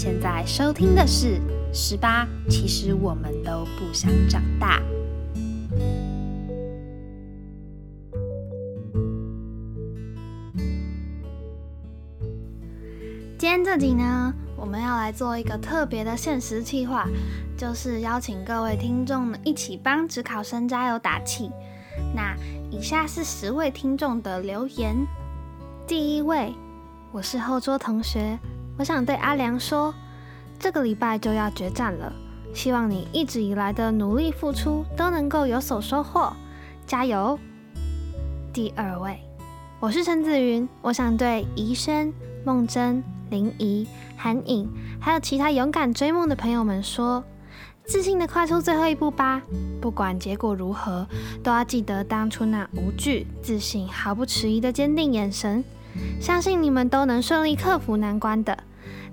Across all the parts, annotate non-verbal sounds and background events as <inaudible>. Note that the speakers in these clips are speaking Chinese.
现在收听的是《十八》，其实我们都不想长大。今天这集呢，我们要来做一个特别的限时计划，就是邀请各位听众一起帮职考生加油打气。那以下是十位听众的留言。第一位，我是后桌同学，我想对阿良说，这个礼拜就要决战了，希望你一直以来的努力付出都能够有所收获，加油！第二位，我是陈子云，我想对宜生、梦真、林怡、韩颖，还有其他勇敢追梦的朋友们说。自信的跨出最后一步吧，不管结果如何，都要记得当初那无惧、自信、毫不迟疑的坚定眼神。相信你们都能顺利克服难关的。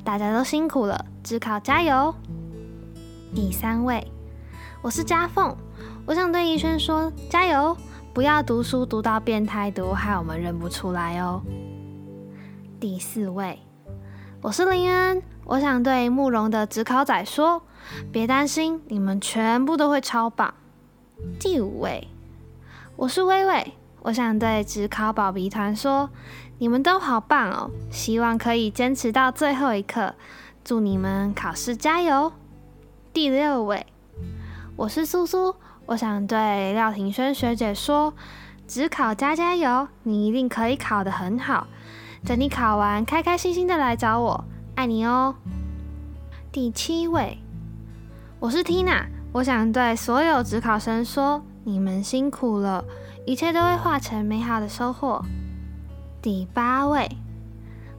大家都辛苦了，只考加油！第三位，我是嘉凤，我想对怡轩说：加油，不要读书读到变态读，害我们认不出来哦。第四位，我是林恩，我想对慕容的只考仔说。别担心，你们全部都会超棒。第五位，我是微微，我想对职考宝鼻团说，你们都好棒哦，希望可以坚持到最后一刻，祝你们考试加油。第六位，我是苏苏，我想对廖庭轩学姐说，职考加加油，你一定可以考得很好。等你考完，开开心心的来找我，爱你哦。第七位。我是 Tina，我想对所有职考生说：你们辛苦了，一切都会化成美好的收获。第八位，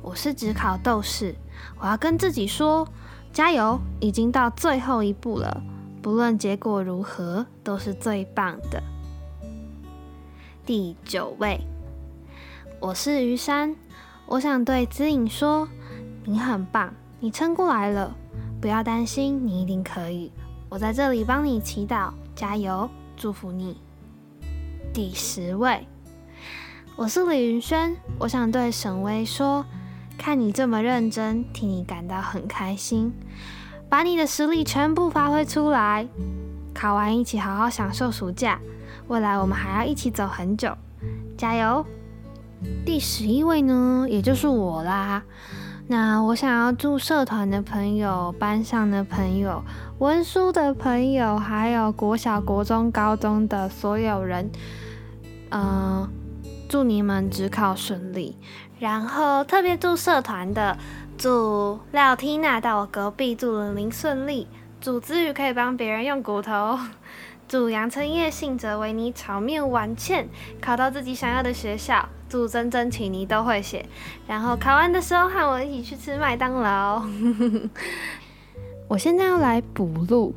我是职考斗士，我要跟自己说：加油，已经到最后一步了，不论结果如何，都是最棒的。第九位，我是于山，我想对知影说：你很棒，你撑过来了。不要担心，你一定可以。我在这里帮你祈祷，加油，祝福你。第十位，我是李云轩。我想对沈巍说：看你这么认真，替你感到很开心。把你的实力全部发挥出来，考完一起好好享受暑假。未来我们还要一起走很久，加油。第十一位呢，也就是我啦。那我想要祝社团的朋友、班上的朋友、文书的朋友，还有国小、国中、高中的所有人，嗯，祝你们只考顺利。然后特别祝社团的，祝廖缇娜到我隔壁，祝玲玲顺利，祝子宇可以帮别人用骨头，祝杨成业、信哲、为你炒面完欠，考到自己想要的学校。祝真真、请你都会写，然后考完的时候和我一起去吃麦当劳。<laughs> 我现在要来补录，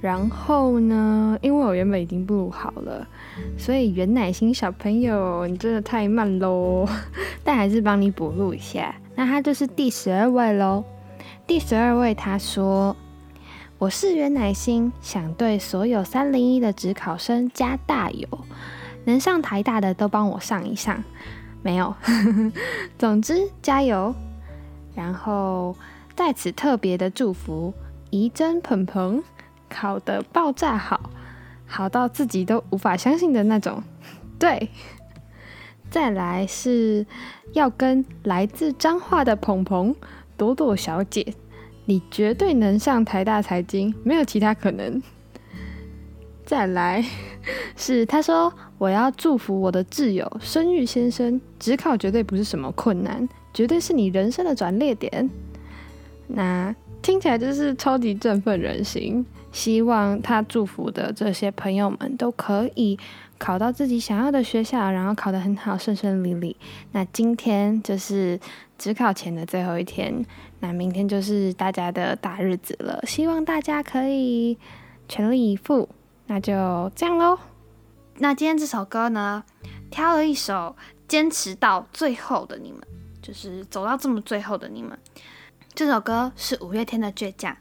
然后呢，因为我原本已经录好了，所以袁乃馨小朋友，你真的太慢喽，但还是帮你补录一下。那他就是第十二位喽。第十二位他说：“我是袁乃馨，想对所有三零一的职考生加大油。”能上台大的都帮我上一上，没有。<laughs> 总之加油，然后在此特别的祝福怡珍鹏鹏考得爆炸好，好到自己都无法相信的那种。对，再来是要跟来自彰化的鹏鹏朵朵小姐，你绝对能上台大财经，没有其他可能。再来 <laughs> 是他说。我要祝福我的挚友生育先生，只考绝对不是什么困难，绝对是你人生的转捩点。那听起来就是超级振奋人心。希望他祝福的这些朋友们都可以考到自己想要的学校，然后考得很好，顺顺利利。那今天就是只考前的最后一天，那明天就是大家的大日子了。希望大家可以全力以赴。那就这样喽。那今天这首歌呢，挑了一首坚持到最后的你们，就是走到这么最后的你们。这首歌是五月天的《倔强》，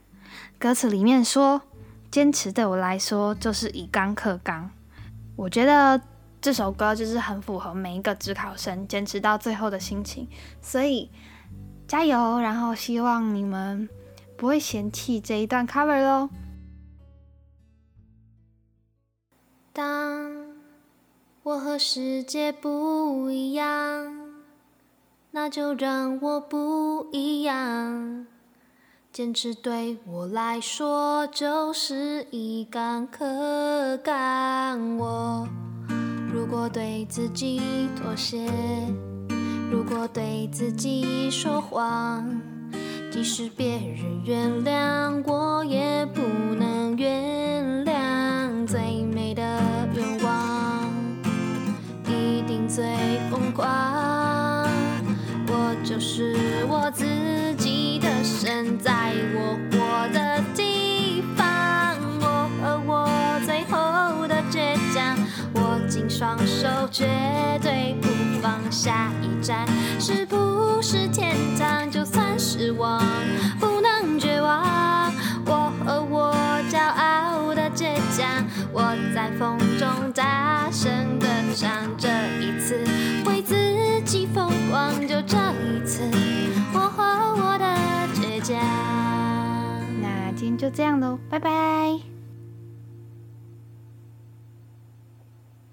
歌词里面说：“坚持对我来说就是以刚克刚。”我觉得这首歌就是很符合每一个职考生坚持到最后的心情，所以加油！然后希望你们不会嫌弃这一段 cover 喽。当我和世界不一样，那就让我不一样。坚持对我来说就是一杆可干。我如果对自己妥协，如果对自己说谎，即使别人原谅，我也不下。一站是不是天堂？就算失望，不能绝望。我和我骄傲的倔强，我在风中大声地唱。这一次为自己疯狂，就这一次，我和我的倔强。那今天就这样喽，拜拜。